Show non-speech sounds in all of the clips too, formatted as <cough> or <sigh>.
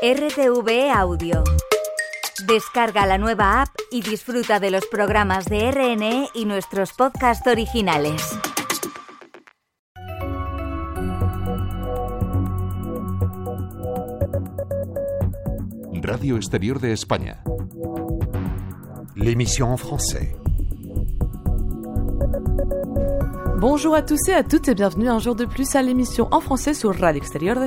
RTV Audio. Descarga la nueva app y disfruta de los programas de RNE y nuestros podcasts originales. Radio Exterior de España. L'émission en français. Bonjour à tous et à toutes et bienvenue un jour de plus à l'émission en français sur Radio Exterior de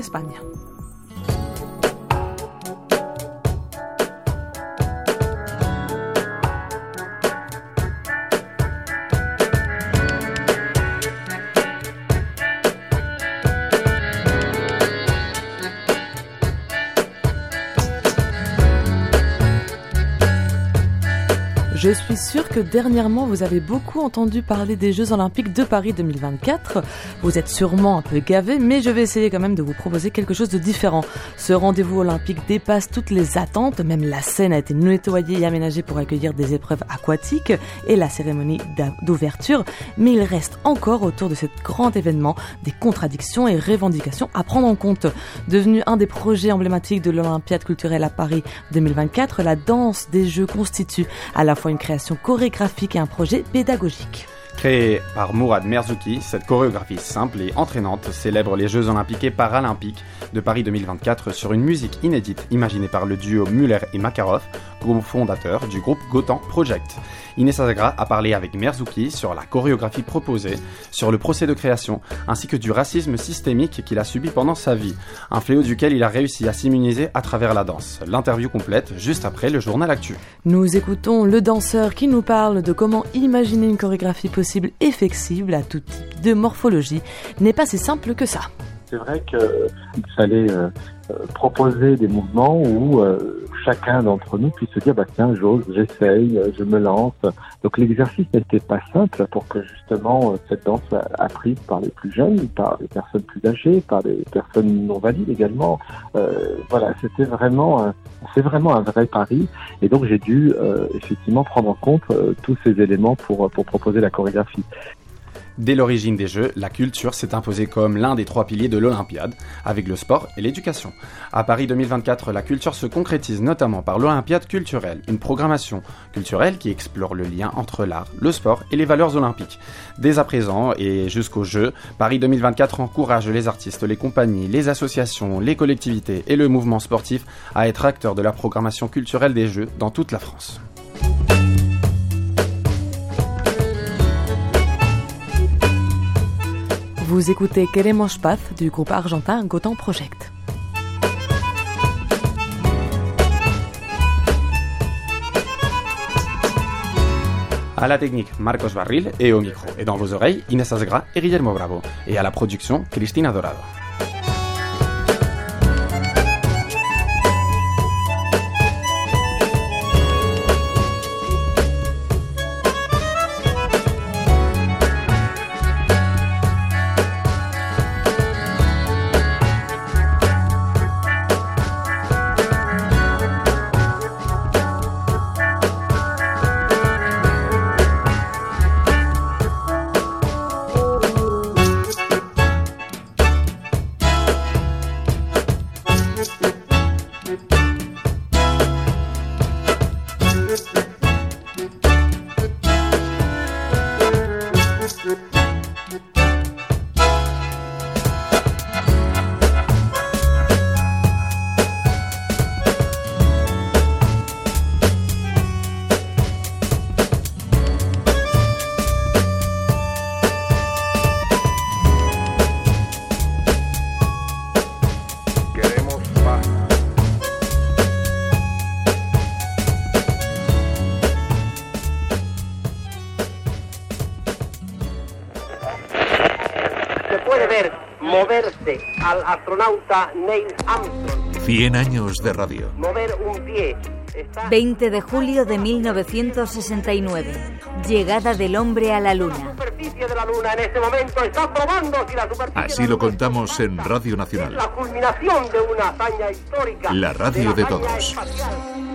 suis sûre que dernièrement vous avez beaucoup entendu parler des Jeux Olympiques de Paris 2024. Vous êtes sûrement un peu gavé, mais je vais essayer quand même de vous proposer quelque chose de différent. Ce rendez-vous olympique dépasse toutes les attentes, même la scène a été nettoyée et aménagée pour accueillir des épreuves aquatiques et la cérémonie d'ouverture, mais il reste encore autour de cet grand événement des contradictions et revendications à prendre en compte. Devenu un des projets emblématiques de l'Olympiade culturelle à Paris 2024, la danse des Jeux constitue à la fois une création chorégraphique et un projet pédagogique. Créée par Mourad Merzouki, cette chorégraphie simple et entraînante célèbre les Jeux Olympiques et Paralympiques de Paris 2024 sur une musique inédite imaginée par le duo Muller et Makarov, groupe fondateur du groupe Gotan Project. Inès Azagra a parlé avec Merzouki sur la chorégraphie proposée, sur le procès de création, ainsi que du racisme systémique qu'il a subi pendant sa vie, un fléau duquel il a réussi à s'immuniser à travers la danse. L'interview complète juste après le journal Actu. Nous écoutons le danseur qui nous parle de comment imaginer une chorégraphie possible et flexible à tout type de morphologie n'est pas si simple que ça. C'est vrai qu'il fallait proposer des mouvements où euh, chacun d'entre nous puisse se dire bah tiens j'ose, j'essaye, je me lance. Donc l'exercice n'était pas simple pour que justement cette danse soit apprise par les plus jeunes, par les personnes plus âgées, par les personnes non valides également. Euh, voilà, c'était vraiment c'est vraiment un vrai pari et donc j'ai dû euh, effectivement prendre en compte euh, tous ces éléments pour pour proposer la chorégraphie. Dès l'origine des Jeux, la culture s'est imposée comme l'un des trois piliers de l'Olympiade, avec le sport et l'éducation. À Paris 2024, la culture se concrétise notamment par l'Olympiade culturelle, une programmation culturelle qui explore le lien entre l'art, le sport et les valeurs olympiques. Dès à présent et jusqu'aux Jeux, Paris 2024 encourage les artistes, les compagnies, les associations, les collectivités et le mouvement sportif à être acteurs de la programmation culturelle des Jeux dans toute la France. Vous écoutez Queremos Paz du groupe argentin Gotan Project. À la technique, Marcos Barril et au micro. Et dans vos oreilles, Inés Asgra et Guillermo Bravo. Et à la production, Cristina Dorado. Astronauta Neil Armstrong. 100 años de radio. Mover un pie. Está 20 de julio de 1969. Llegada del hombre a la la luna. superficie de la Luna en este momento está probando si la superficie Así de la lo contamos en es Radio Nacional. la culminación de una hazaña histórica. La radio la de hazaña todos. espacial.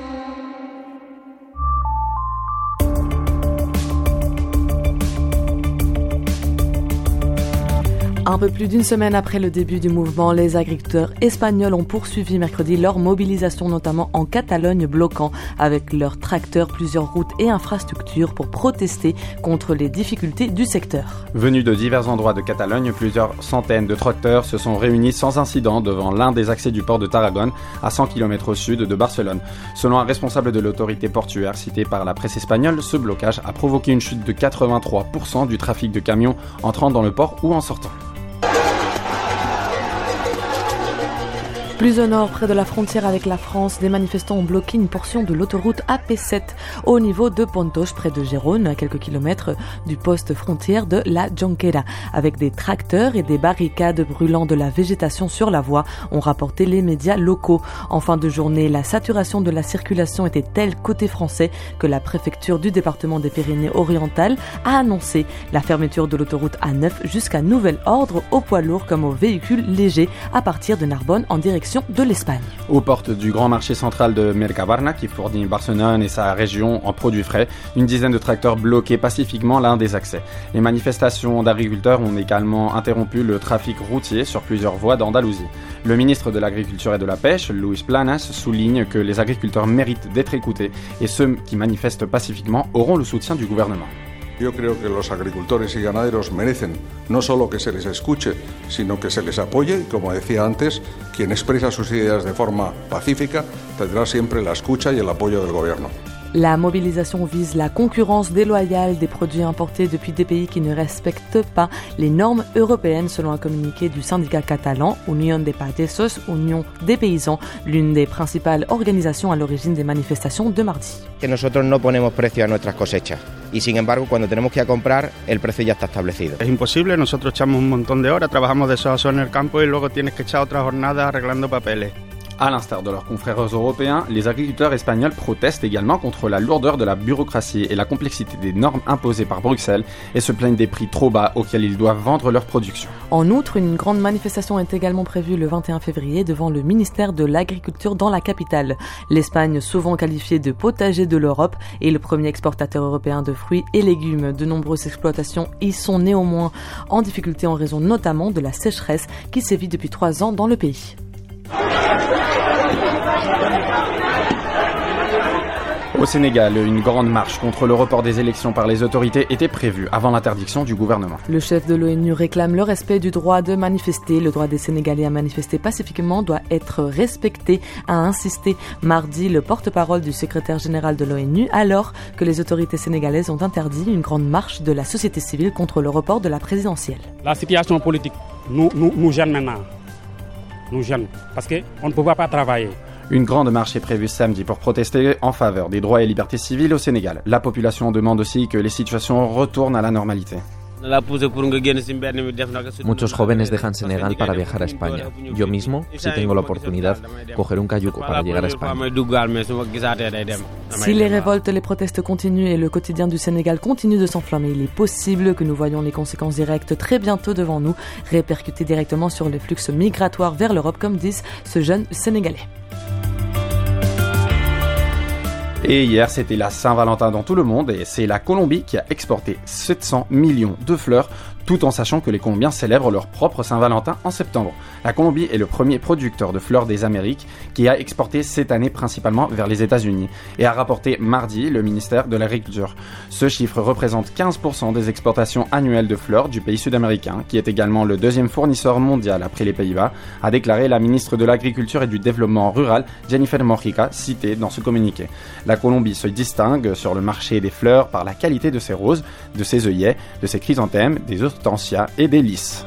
Un peu plus d'une semaine après le début du mouvement, les agriculteurs espagnols ont poursuivi mercredi leur mobilisation, notamment en Catalogne, bloquant avec leurs tracteurs plusieurs routes et infrastructures pour protester contre les difficultés du secteur. Venus de divers endroits de Catalogne, plusieurs centaines de tracteurs se sont réunis sans incident devant l'un des accès du port de Tarragone, à 100 km au sud de Barcelone. Selon un responsable de l'autorité portuaire cité par la presse espagnole, ce blocage a provoqué une chute de 83% du trafic de camions entrant dans le port ou en sortant. you Plus au nord, près de la frontière avec la France, des manifestants ont bloqué une portion de l'autoroute AP7 au niveau de Pontos, près de Gérone, à quelques kilomètres du poste frontière de la Jonquera. Avec des tracteurs et des barricades brûlant de la végétation sur la voie, ont rapporté les médias locaux. En fin de journée, la saturation de la circulation était telle côté français que la préfecture du département des Pyrénées-Orientales a annoncé la fermeture de l'autoroute A9 jusqu'à nouvel ordre aux poids lourds comme aux véhicules légers à partir de Narbonne en direction de l'Espagne. Aux portes du grand marché central de Mercabarna, qui fournit Barcelone et sa région en produits frais, une dizaine de tracteurs bloquaient pacifiquement l'un des accès. Les manifestations d'agriculteurs ont également interrompu le trafic routier sur plusieurs voies d'Andalousie. Le ministre de l'Agriculture et de la Pêche, Luis Planas, souligne que les agriculteurs méritent d'être écoutés et ceux qui manifestent pacifiquement auront le soutien du gouvernement. Yo creo que los agricultores y ganaderos merecen no solo que se les escuche, sino que se les apoye como decía antes, quien expresa sus ideas de forma pacífica tendrá siempre la escucha y el apoyo del gobierno. La mobilisation vise la concurrence déloyale des produits importés depuis des pays qui ne respectent pas les normes européennes selon un communiqué du syndicat catalan Unión de Pagesos, Union des paysans, l'une des principales organisations à l'origine des manifestations de mardi. Que nosotros no ponemos precio a nuestras cosechas y sin embargo cuando tenemos que ir a comprar el precio ya está establecido. Es imposible, nosotros echamos un montón de horas, trabajamos de sol a sol en el campo y luego tienes que echar otra jornada arreglando papeles. À l'instar de leurs confrères européens, les agriculteurs espagnols protestent également contre la lourdeur de la bureaucratie et la complexité des normes imposées par Bruxelles et se plaignent des prix trop bas auxquels ils doivent vendre leur production. En outre, une grande manifestation est également prévue le 21 février devant le ministère de l'Agriculture dans la capitale. L'Espagne, souvent qualifiée de potager de l'Europe, est le premier exportateur européen de fruits et légumes. De nombreuses exploitations y sont néanmoins en difficulté en raison notamment de la sécheresse qui sévit depuis trois ans dans le pays. Au Sénégal, une grande marche contre le report des élections par les autorités était prévue avant l'interdiction du gouvernement. Le chef de l'ONU réclame le respect du droit de manifester. Le droit des Sénégalais à manifester pacifiquement doit être respecté, a insisté mardi le porte-parole du secrétaire général de l'ONU, alors que les autorités sénégalaises ont interdit une grande marche de la société civile contre le report de la présidentielle. La situation politique nous, nous, nous gêne maintenant. Nous gêne parce qu'on ne peut pas travailler. Une grande marche est prévue samedi pour protester en faveur des droits et libertés civiles au Sénégal. La population demande aussi que les situations retournent à la normalité. Muchos jóvenes dejan Senegal para viajar a España. Yo mismo, si tengo la oportunidad, cogeré un cayuco para llegar a España. Si les révoltes, les protestes continuent et le quotidien du Sénégal continue de s'enflammer, il est possible que nous voyons les conséquences directes très bientôt devant nous, répercuter directement sur les flux migratoires vers l'Europe, comme disent ce jeune Sénégalais. Et hier, c'était la Saint-Valentin dans tout le monde et c'est la Colombie qui a exporté 700 millions de fleurs tout en sachant que les Colombiens célèbrent leur propre Saint-Valentin en septembre. La Colombie est le premier producteur de fleurs des Amériques qui a exporté cette année principalement vers les États-Unis et a rapporté mardi le ministère de l'Agriculture. Ce chiffre représente 15% des exportations annuelles de fleurs du pays sud-américain, qui est également le deuxième fournisseur mondial après les Pays-Bas, a déclaré la ministre de l'Agriculture et du Développement rural, Jennifer Mojica, citée dans ce communiqué. La Colombie se distingue sur le marché des fleurs par la qualité de ses roses, de ses œillets, de ses chrysanthèmes, des hortensias et des.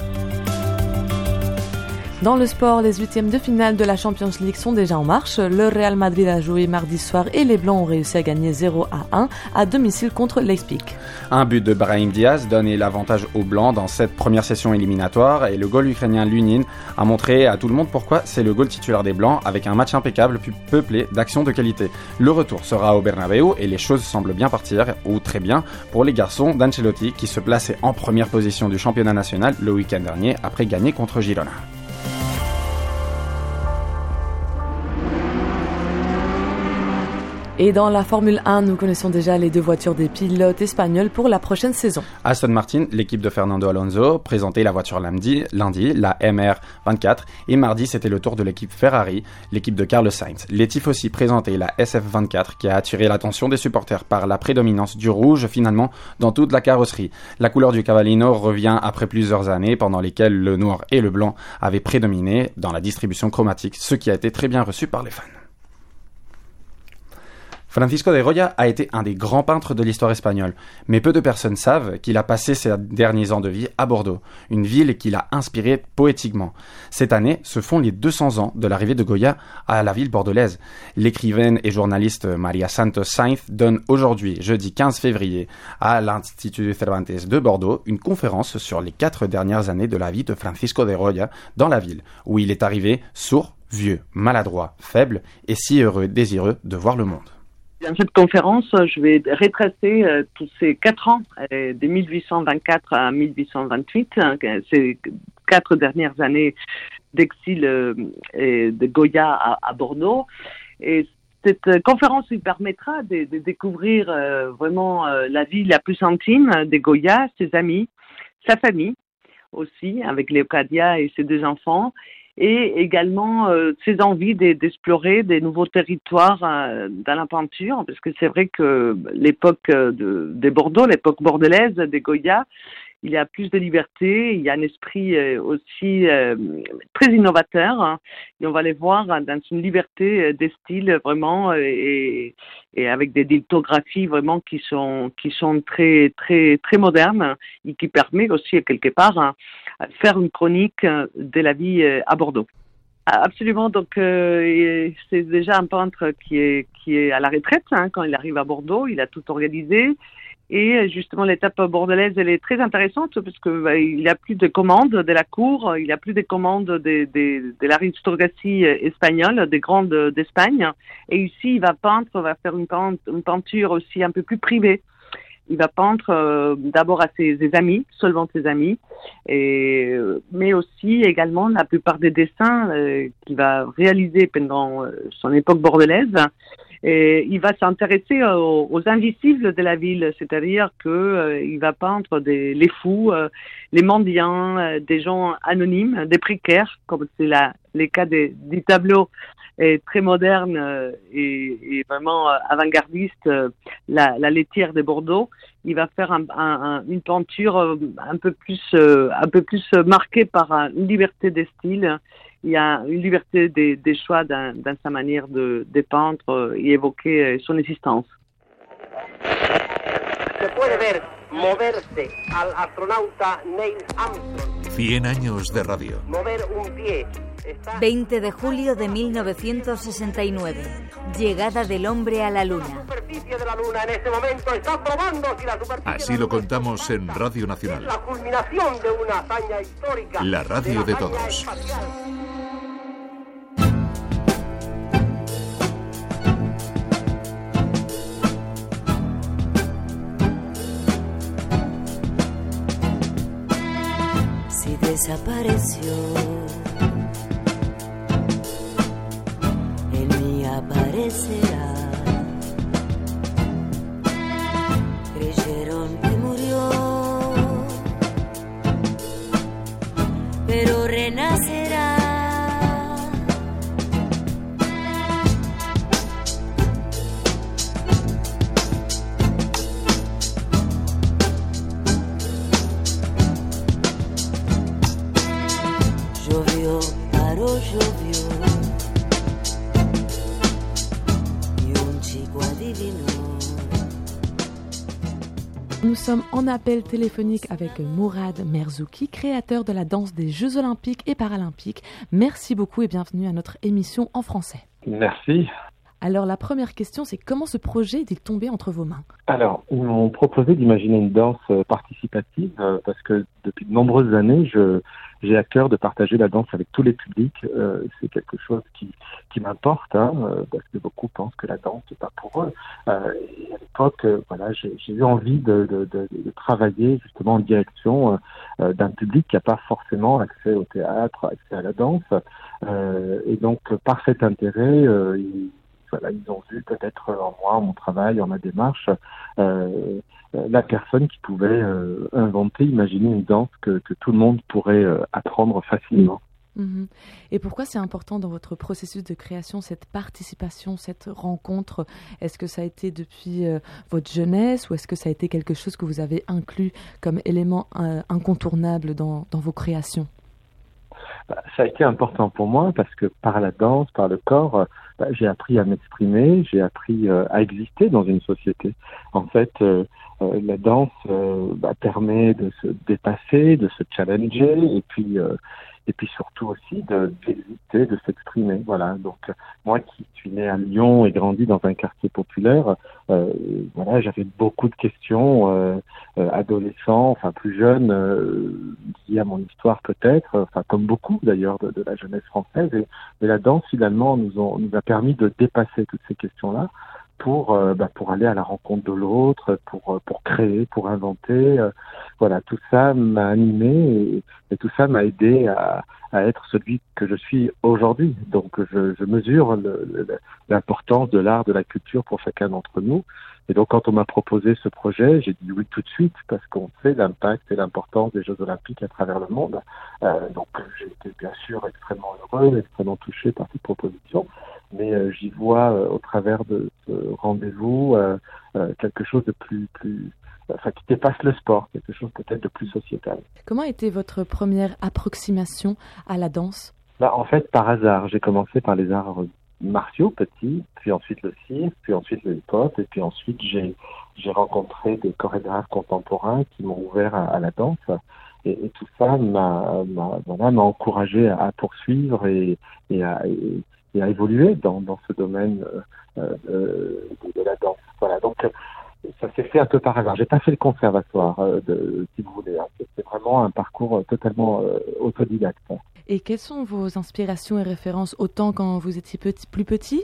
Dans le sport, les huitièmes de finale de la Champions League sont déjà en marche. Le Real Madrid a joué mardi soir et les Blancs ont réussi à gagner 0 à 1 à domicile contre Leipzig. Un but de Brahim Diaz donne l'avantage aux Blancs dans cette première session éliminatoire et le goal ukrainien Lunin a montré à tout le monde pourquoi c'est le goal titulaire des Blancs avec un match impeccable puis peuplé d'actions de qualité. Le retour sera au Bernabeu et les choses semblent bien partir, ou très bien, pour les garçons d'Ancelotti qui se plaçaient en première position du championnat national le week-end dernier après gagner contre Girona. Et dans la Formule 1, nous connaissons déjà les deux voitures des pilotes espagnols pour la prochaine saison. Aston Martin, l'équipe de Fernando Alonso, présentait la voiture lundi, lundi la MR24, et mardi c'était le tour de l'équipe Ferrari, l'équipe de Carlos Sainz. Les aussi présentait la SF24 qui a attiré l'attention des supporters par la prédominance du rouge finalement dans toute la carrosserie. La couleur du Cavallino revient après plusieurs années pendant lesquelles le noir et le blanc avaient prédominé dans la distribution chromatique, ce qui a été très bien reçu par les fans. Francisco de Goya a été un des grands peintres de l'histoire espagnole, mais peu de personnes savent qu'il a passé ses derniers ans de vie à Bordeaux, une ville qu'il a inspirée poétiquement. Cette année, ce font les 200 ans de l'arrivée de Goya à la ville bordelaise. L'écrivaine et journaliste Maria Santos Sainz donne aujourd'hui, jeudi 15 février, à l'Institut Cervantes de Bordeaux, une conférence sur les quatre dernières années de la vie de Francisco de Goya dans la ville, où il est arrivé sourd, vieux, maladroit, faible et si heureux, désireux de voir le monde. Dans cette conférence, je vais retracer euh, tous ces quatre ans, euh, de 1824 à 1828, hein, ces quatre dernières années d'exil euh, de Goya à, Bordeaux. Et cette conférence lui permettra de, découvrir vraiment la vie la plus intime de Goya, ses amis, sa famille aussi, avec Léocadia et ses deux enfants, et également euh, ses envies d'explorer des nouveaux territoires euh, dans la peinture, parce que c'est vrai que l'époque de, des Bordeaux, l'époque bordelaise des Goya, il y a plus de liberté, il y a un esprit euh, aussi très innovateur, hein, et on va les voir dans une liberté des styles vraiment et, et avec des lithographies vraiment qui sont qui sont très très très modernes et qui permet aussi quelque part hein, faire une chronique de la vie euh, à Bordeaux. Absolument. Donc, euh, c'est déjà un peintre qui est qui est à la retraite hein, quand il arrive à Bordeaux. Il a tout organisé. Et justement, l'étape bordelaise, elle est très intéressante parce que bah, il a plus de commandes de la cour, il a plus de commandes de, de, de l'aristocratie espagnole, des grandes d'Espagne. Et ici, il va peindre, va faire une peinture aussi un peu plus privée il va peindre euh, d'abord à ses, amis, seulement ses amis, mais aussi également la plupart des dessins euh, qu'il va réaliser pendant euh, son époque bordelaise. Et il va s'intéresser aux, invisibles de la ville, c'est-à-dire que il va peindre des, les fous, les mendiants, des gens anonymes, des précaires, comme c'est les cas des, des tableaux est très moderne euh, et, et vraiment euh, avant-gardiste, euh, la, la, laitière de Bordeaux. Il va faire un, une peinture un peu plus, un peu plus marquée par une liberté des styles. Il y a une liberté des, des choix dans, dans, sa manière de, de peindre et évoquer son existence. Se puede ver moverse al astronauta Neil Armstrong. 100 años de radio. Mover un pie 20 de julio de 1969. Llegada del hombre a la luna. Así lo contamos en Radio Nacional. La culminación de una hazaña histórica. La radio de todos. Si desapareció places appel téléphonique avec Mourad Merzouki, créateur de la danse des Jeux Olympiques et Paralympiques. Merci beaucoup et bienvenue à notre émission en français. Merci. Alors la première question, c'est comment ce projet est-il tombé entre vos mains? Alors, ils m'ont proposé d'imaginer une danse euh, participative euh, parce que depuis de nombreuses années, j'ai à cœur de partager la danse avec tous les publics. Euh, c'est quelque chose qui, m'importe hein, parce que beaucoup pensent que la danse n'est pas pour eux. et à l'époque, voilà, j'ai, eu envie de, travailler justement en direction d'un public qui n'a pas forcément accès au théâtre, accès à la danse. et donc, par cet intérêt, Voilà, ils ont vu peut-être en moi, en mon travail, en ma démarche, euh, la personne qui pouvait euh, inventer, imaginer une danse que, que tout le monde pourrait euh, apprendre facilement. Mhm. Et pourquoi c'est important dans votre processus de création, cette participation, cette rencontre? Est-ce que ça a été depuis euh, votre jeunesse ou est-ce que ça a été quelque chose que vous avez inclus comme élément euh, incontournable dans, dans vos créations? Bah, ça a été important pour moi parce que par la danse, par le corps, euh, bah, j'ai appris à m'exprimer, j'ai appris euh, à exister dans une société. En fait, euh, euh, la danse euh, bah, permet de se dépasser, de se challenger et puis euh, et puis surtout aussi de d'exister, de s'exprimer. Voilà. Donc euh, moi qui suis né à Lyon et grandi dans un quartier populaire, euh, voilà, j'avais beaucoup de questions, euh, euh, enfin plus jeune, liées à mon histoire peut-être, enfin comme beaucoup d'ailleurs de, de la jeunesse française. Et, et la danse finalement nous, ont, nous a permis de dépasser toutes ces questions-là pour euh, bah, pour aller à la rencontre de l'autre, pour euh, pour créer, pour inventer. euh, voilà, tout ça m'a animé et, tout ça m'a aidé à, à être celui que je suis aujourd'hui. Donc je, je mesure l'importance de l'art, de la culture pour chacun d'entre nous. Et donc quand on m'a proposé ce projet, j'ai dit oui tout de suite parce qu'on sait l'impact et l'importance des Jeux Olympiques à travers le monde. Euh, donc j'ai été bien sûr extrêmement heureux, extrêmement touché par cette proposition mais euh, j'y vois euh, au travers de ce rendez-vous euh, quelque chose de plus, plus, enfin qui dépasse le sport, quelque chose peut-être de plus sociétal. Comment était votre première approximation à la danse? Bah, en fait, par hasard, j'ai commencé par les arts martiaux petits, puis ensuite le cirque, puis ensuite le hip-hop, et puis ensuite j'ai j'ai rencontré des chorégraphes contemporains qui m'ont ouvert à, à la danse. Et, et tout ça m'a voilà, m'a encouragé à, à poursuivre et, et, à, et, et à évoluer dans, dans ce domaine euh, euh, de, de la danse. Voilà, donc euh, ça s'est fait un peu par hasard. J'ai pas fait le conservatoire, euh, de, si vous voulez. hein. C'est vraiment un parcours euh, totalement euh, autodidacte. Et quelles sont vos inspirations et références autant quand vous étiez petit, plus petit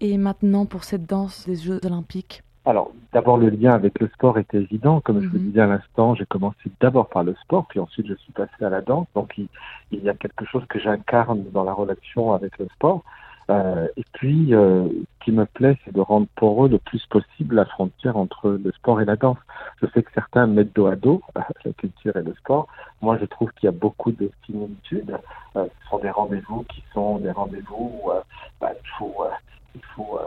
et maintenant pour cette danse des Jeux Olympiques? Alors, d'abord, le lien avec le sport était évident. Comme je vous disais à l'instant, j'ai commencé d'abord par le sport, puis ensuite je suis passé à la danse. Donc, il, il y a quelque chose que j'incarne dans la relation avec le sport. Euh, et puis, euh, ce qui me plaît, c'est de rendre poreux le plus possible la frontière entre le sport et la danse. Je sais que certains mettent dos à dos <laughs> la culture et le sport. Moi, je trouve qu'il y a beaucoup de similitudes. Euh, ce sont des rendez-vous qui sont des rendez-vous où euh, bah, il faut, il faut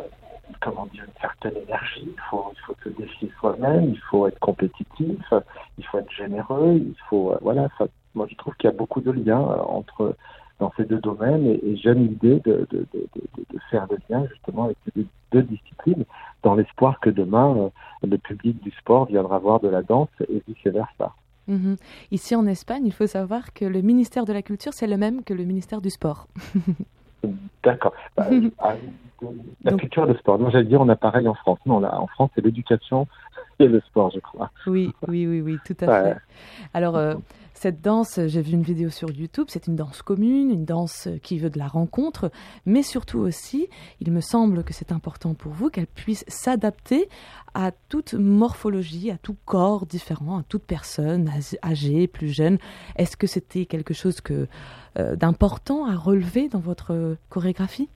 comment dire, une certaine énergie, il faut, se défier soi-même, il faut être compétitif, il faut être généreux, il faut, voilà, moi je trouve qu'il y a beaucoup de liens entre, dans ces deux domaines et, et j'aime l'idée de, de, de, de, faire le lien justement avec ces deux, disciplines dans l'espoir que demain euh, le public du sport viendra voir de la danse et vice-versa. Mhm. Ici en Espagne, il faut savoir que le ministère de la Culture, c'est le même que le ministère du Sport. <laughs> D'accord. Bah, <laughs> ah, la culture et le sport. Non, j'allais dire on a pareil en France. Non, là, en France, c'est l'éducation le sport, je crois. Oui, oui, oui, oui, tout à Ouais. fait. Alors, euh, cette danse, j'ai vu une vidéo sur YouTube, c'est une danse commune, une danse qui veut de la rencontre, mais surtout aussi, il me semble que c'est important pour vous qu'elle puisse s'adapter à toute morphologie, à tout corps différent, à toute personne, âgée, âgée, plus jeune. Est-ce que c'était quelque chose que euh, d'important à relever dans votre chorégraphie?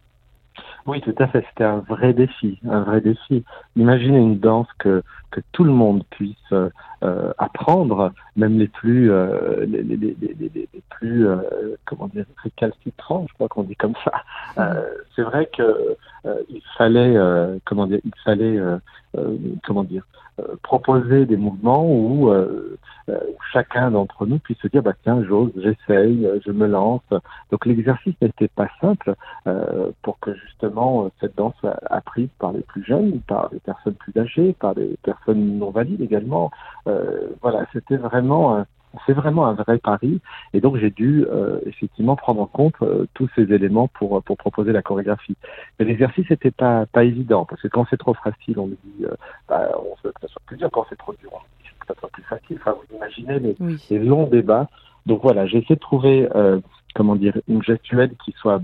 Oui, tout à fait. C'était un vrai défi, un vrai défi. Imaginez une danse que que tout le monde puisse euh, apprendre, même les plus euh, les, les, les, les, plus euh, comment dire récalcitrants, je crois qu'on dit comme ça. Euh, c'est vrai que il fallait comment dire, il fallait comment dire proposer des mouvements où chacun d'entre nous puisse se dire bah tiens j'ose, j'essaye, euh, je me lance. Donc l'exercice n'était pas simple euh, pour que justement euh, cette danse soit apprise par les plus jeunes, par les personnes plus âgées, par les personnes non valides également. Voilà, c'était vraiment un, c'est vraiment un vrai pari et donc j'ai dû effectivement prendre en compte tous ces éléments pour proposer la chorégraphie. Mais l'exercice n'était pas évident parce que quand c'est trop facile, on me dit bah, on veut que ça soit plus dur. Quand c'est trop dur, que ça soit plus facile. Enfin, vous imaginez les, les longs débats. Donc voilà, j'ai essayé de trouver euh, comment dire une gestuelle qui soit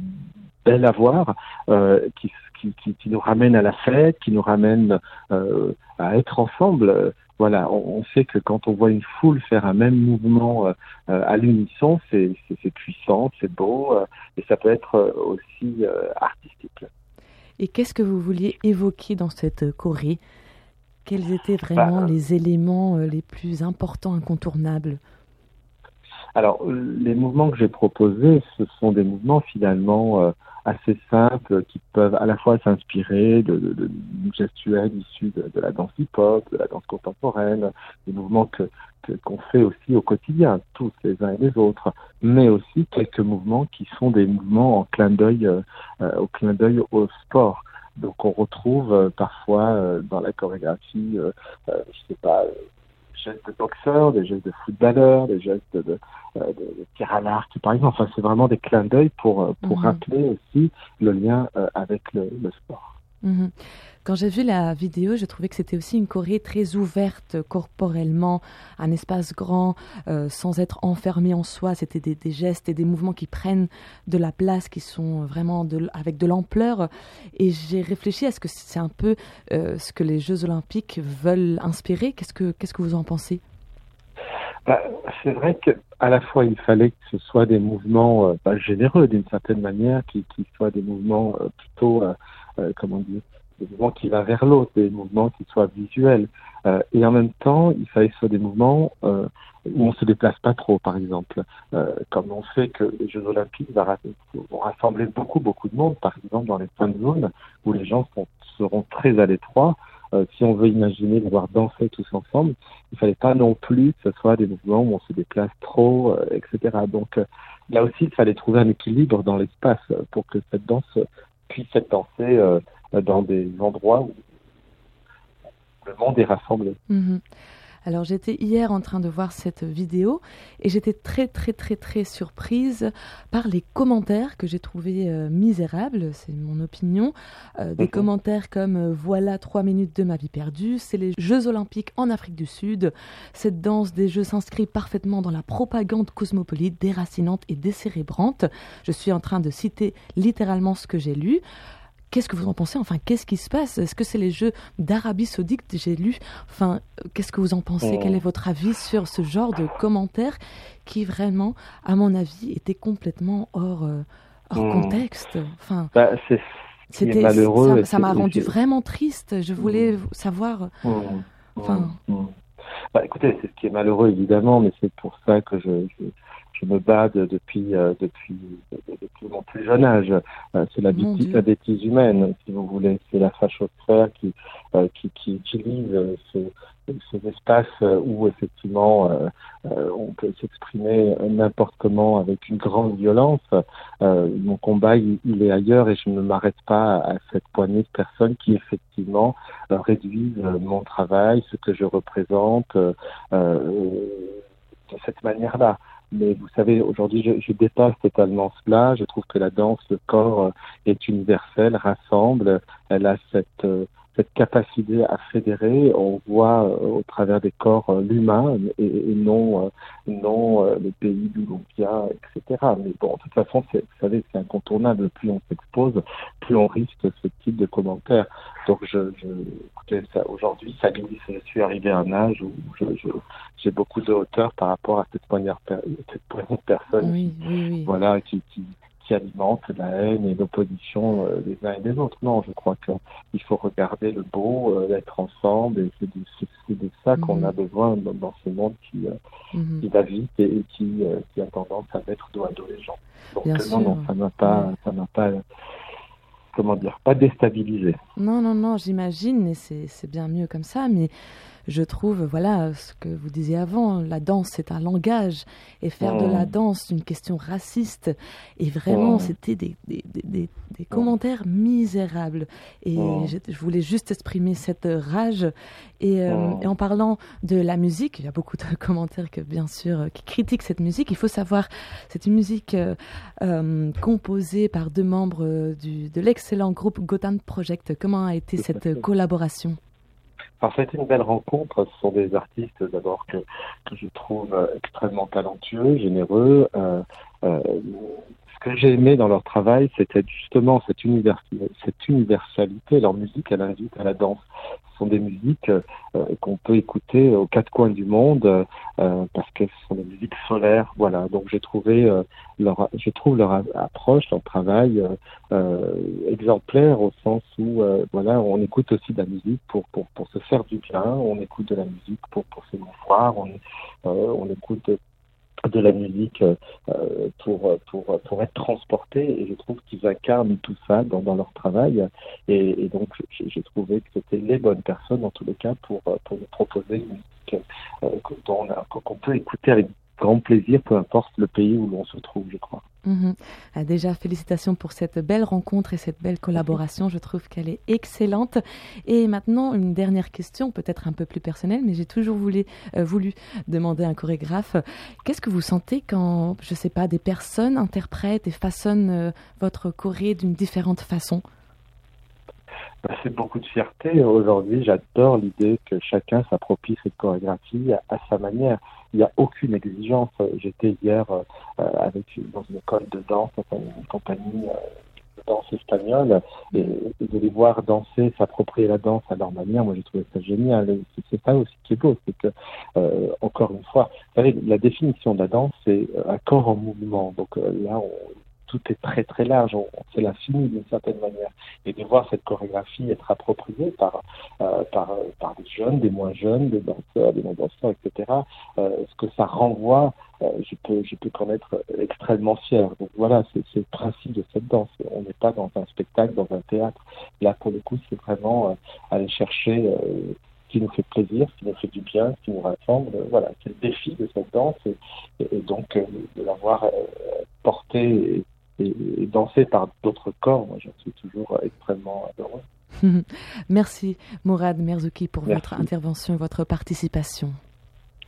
belle à voir, euh, qui, qui, qui, qui nous ramène à la fête, qui nous ramène euh, à être ensemble. Voilà, on, on sait que quand on voit une foule faire un même mouvement à l'unisson, c'est puissant, c'est beau, et ça peut être aussi artistique. Et qu'est-ce que vous vouliez évoquer dans cette choré Quels étaient vraiment Bah, les éléments euh, les plus importants, incontournables? Alors, les mouvements que j'ai proposés, ce sont des mouvements finalement euh, assez simples qui peuvent à la fois s'inspirer de, de, de gestuels issus de, de la danse hip-hop, de la danse contemporaine, des mouvements que qu'on fait aussi au quotidien, tous les uns et les autres, mais aussi quelques mouvements qui sont des mouvements en clin d'œil, euh, euh, au clin d'œil au sport. Donc, on retrouve euh, parfois euh, dans la chorégraphie, euh, euh, je sais pas, euh, gestes de boxeur, des gestes de footballeur, des gestes de, de, de- de tir à l'arc, par exemple. Enfin, c'est vraiment des clins d'œil pour, pour Mhm. rappeler aussi le lien euh, avec le, le sport. Mhm. Quand j'ai vu la vidéo, je trouvais que c'était aussi une choré très ouverte corporellement, un espace grand, euh, sans être enfermé en soi. C'était des, gestes et des mouvements qui prennent de la place, qui sont vraiment avec de l'ampleur. Et j'ai réfléchi à ce que c'est un peu euh, ce que les Jeux Olympiques veulent inspirer. Qu'est-ce que qu'est-ce que vous en pensez? Bah, c'est vrai que à la fois il fallait que ce soit des mouvements euh, bah, généreux d'une certaine manière, qui, qui soient des mouvements plutôt, comment dire, des mouvements qui vont vers l'autre, des mouvements qui soient visuels. Euh, et en même temps, il fallait que ce soit des mouvements euh, où on se déplace pas trop, par exemple, euh, comme on sait que les Jeux Olympiques vont rassembler beaucoup, beaucoup de monde, par exemple dans les de zones où les gens seront très à l'étroit. Euh, si on veut imaginer les voir danser tous ensemble, il fallait pas non plus que ce soit des mouvements où on se déplace trop, euh, etc. Donc euh, là aussi, il fallait trouver un équilibre dans l'espace euh, pour que cette danse puisse être dansée euh, dans des endroits où le monde est rassemblé. Mhm. Alors j'étais hier en train de voir cette vidéo et j'étais très très très très surprise par les commentaires que j'ai trouvés euh, misérables, c'est mon opinion. Euh, des commentaires comme euh, voilà trois minutes de ma vie perdue, c'est les Jeux olympiques en Afrique du Sud, cette danse des Jeux s'inscrit parfaitement dans la propagande cosmopolite, déracinante et décérébrante. Je suis en train de citer littéralement ce que j'ai lu. Qu'est-ce que vous en pensez Enfin, qu'est-ce qui se passe Est-ce que c'est les Jeux d'Arabie Saoudite J'ai lu. Enfin, euh, qu'est-ce que vous en pensez Oh. Quel est votre avis sur ce genre de commentaires qui vraiment, à mon avis, étaient complètement hors, euh, hors Hmm. contexte Enfin, Bah, c'était malheureux. ça- m'a rendu vraiment triste. Je voulais savoir. Mmh. Enfin, Mmh. Bah, écoutez, c'est ce qui est malheureux évidemment, mais c'est pour ça que je, je, je me bats de- depuis, euh, depuis, depuis mon plus jeune âge. Euh, c'est la, la bêtise humaine, si vous voulez. C'est la fachosphère qui, euh, qui, qui utilise euh, ce, ces espaces où effectivement on peut s'exprimer n'importe comment avec une grande violence. Mon combat, il, il est ailleurs et je ne m'arrête pas à cette poignée de personnes qui effectivement réduisent mon travail, ce que je représente de cette manière-là. Mais vous savez, aujourd'hui, je, je dépasse totalement cela. Je trouve que la danse, le corps euh, est universel, rassemble. Elle a cette, euh, cette capacité à fédérer. On voit euh, au travers des corps euh, l'humain et, et non, euh, non le pays d'où l'on vient, etc. Mais bon, de toute façon, vous savez, c'est incontournable. Plus on s'expose, plus on risque ce type de commentaires. Donc, je, je écoutez, ça, aujourd'hui, ça glisse. Je suis arrivé à un âge où je, je, j'ai beaucoup de hauteur par rapport à cette poignée, cette poignée de personnes Oui, oui, oui. voilà, qui, qui, qui alimentent la haine et l'opposition euh, des uns et des autres. Non, je crois qu'il faut regarder le beau, euh, être ensemble, et c'est de, ça qu'on Mhm. a besoin dans, ce monde qui, Mhm. qui va vite et, et qui, qui a tendance à mettre dos à dos les gens. Donc Bien sûr. non, non, ça m'a pas, ça m'a pas, comment dire, pas déstabilisé. Non, non, non, j'imagine, et c'est c'est bien mieux comme ça, mais je trouve, voilà, ce que vous disiez avant, la danse, c'est un langage, et faire de la Mm. danse une question raciste, et vraiment, Mm. c'était des, des, des, des- commentaires misérables. Et Mm. je, je voulais juste exprimer cette rage. Et, euh, et en parlant de la musique, il y a beaucoup de <laughs> commentaires que, bien sûr, euh, qui critiquent cette musique. Il faut savoir, c'est une musique euh, euh, composée par deux membres du, de l'excellent groupe Gotham Project. Comment a été cette collaboration? Alors, ça a une belle rencontre. Ce sont des artistes d'abord que, que je trouve euh, extrêmement talentueux, généreux. Euh, euh, que j'ai aimé dans leur travail, c'était justement cette, univers, cette universalité. Leur musique, elle invite à la danse. Ce sont des musiques euh, qu'on peut écouter aux quatre coins du monde euh, parce que ce sont des musiques solaires. Voilà. Donc j'ai trouvé euh, leur, je trouve leur approche, leur travail euh, exemplaire au sens où voilà, on écoute aussi de la musique pour pour pour se faire du bien. On écoute de la musique pour pour s'émouvoir. On on écoute de la musique euh, pour, pour, pour être transporté. Et je trouve qu'ils incarnent tout ça dans, dans leur travail. Et, et donc j'ai trouvé que c'était les bonnes personnes en tous les cas pour, pour nous proposer une musique euh, qu'on peut écouter avec grand plaisir, peu importe le pays où l'on se trouve, je crois. Mhm. Ah, déjà, félicitations pour cette belle rencontre et cette belle collaboration. Je trouve qu'elle est excellente. Et maintenant, une dernière question, peut-être un peu plus personnelle, mais j'ai toujours voulu, euh, demander à un chorégraphe, qu'est-ce que vous sentez quand, je ne sais pas, des personnes interprètent et façonnent euh, votre choré d'une différente façon? C'est beaucoup de fierté. Aujourd'hui, j'adore l'idée que chacun s'approprie cette chorégraphie à, sa manière. Il n'y a aucune exigence. J'étais hier euh, avec dans une école de danse, une compagnie euh, de danse espagnole, et, de les voir danser, s'approprier la danse à leur manière, moi j'ai trouvé ça génial. C'est ça aussi qui est beau, c'est que, euh, encore une fois, la définition de la danse, c'est un corps en mouvement. Donc là, on, tout est très très large, c'est l'infini d'une certaine manière. Et de voir cette chorégraphie être appropriée par, euh, par, des jeunes, des moins jeunes, des danseurs, des non-danseurs, etc., euh, ce que ça renvoie, euh, je, peux, je peux être extrêmement fier. Donc voilà, c'est le principe de cette danse. On n'est pas dans un spectacle, dans un théâtre. Là, pour le coup, c'est vraiment aller chercher qui nous fait plaisir, qui nous fait du bien, qui nous rassemble. Voilà, c'est le défi de cette danse et, donc de l'avoir porté et, dansé par d'autres corps, moi j'en suis toujours extrêmement heureux. <laughs> Merci Mourad Merzouki pour votre intervention et votre participation.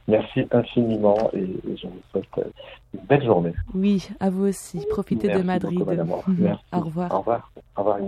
Merci infiniment et je vous souhaite une belle journée. Oui, à vous aussi. Profitez de Madrid. <laughs> Au revoir. Au revoir. Au revoir.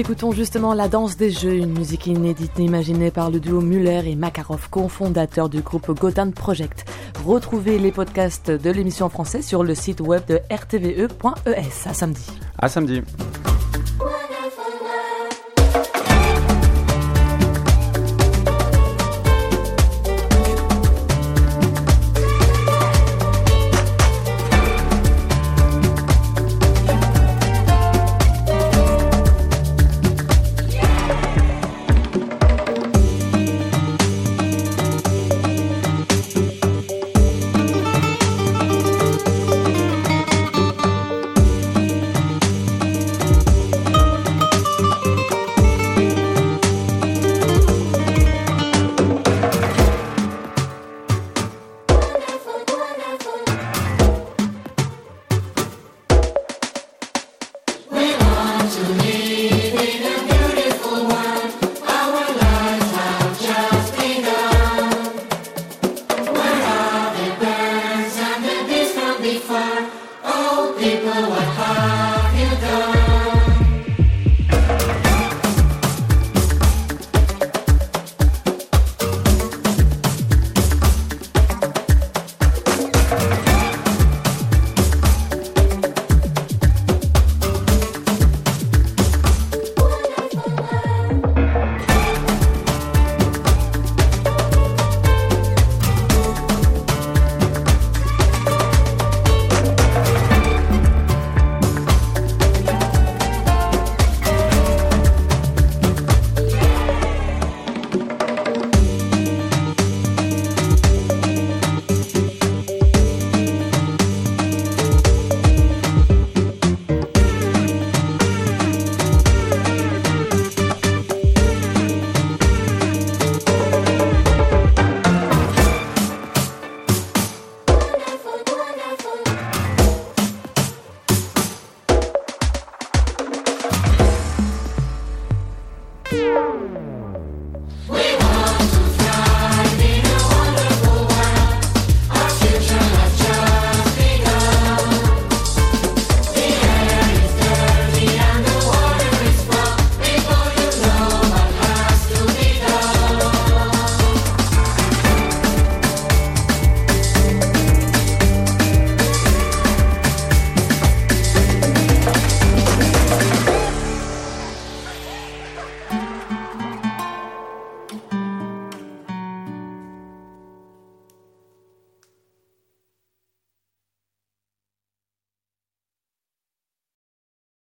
Écoutons justement La danse des jeux, une musique inédite imaginée par le duo Muller et Makarov, cofondateur du groupe Gotan Project. Retrouvez les podcasts de l'émission en français sur le site web de rtve.es. À samedi. À samedi.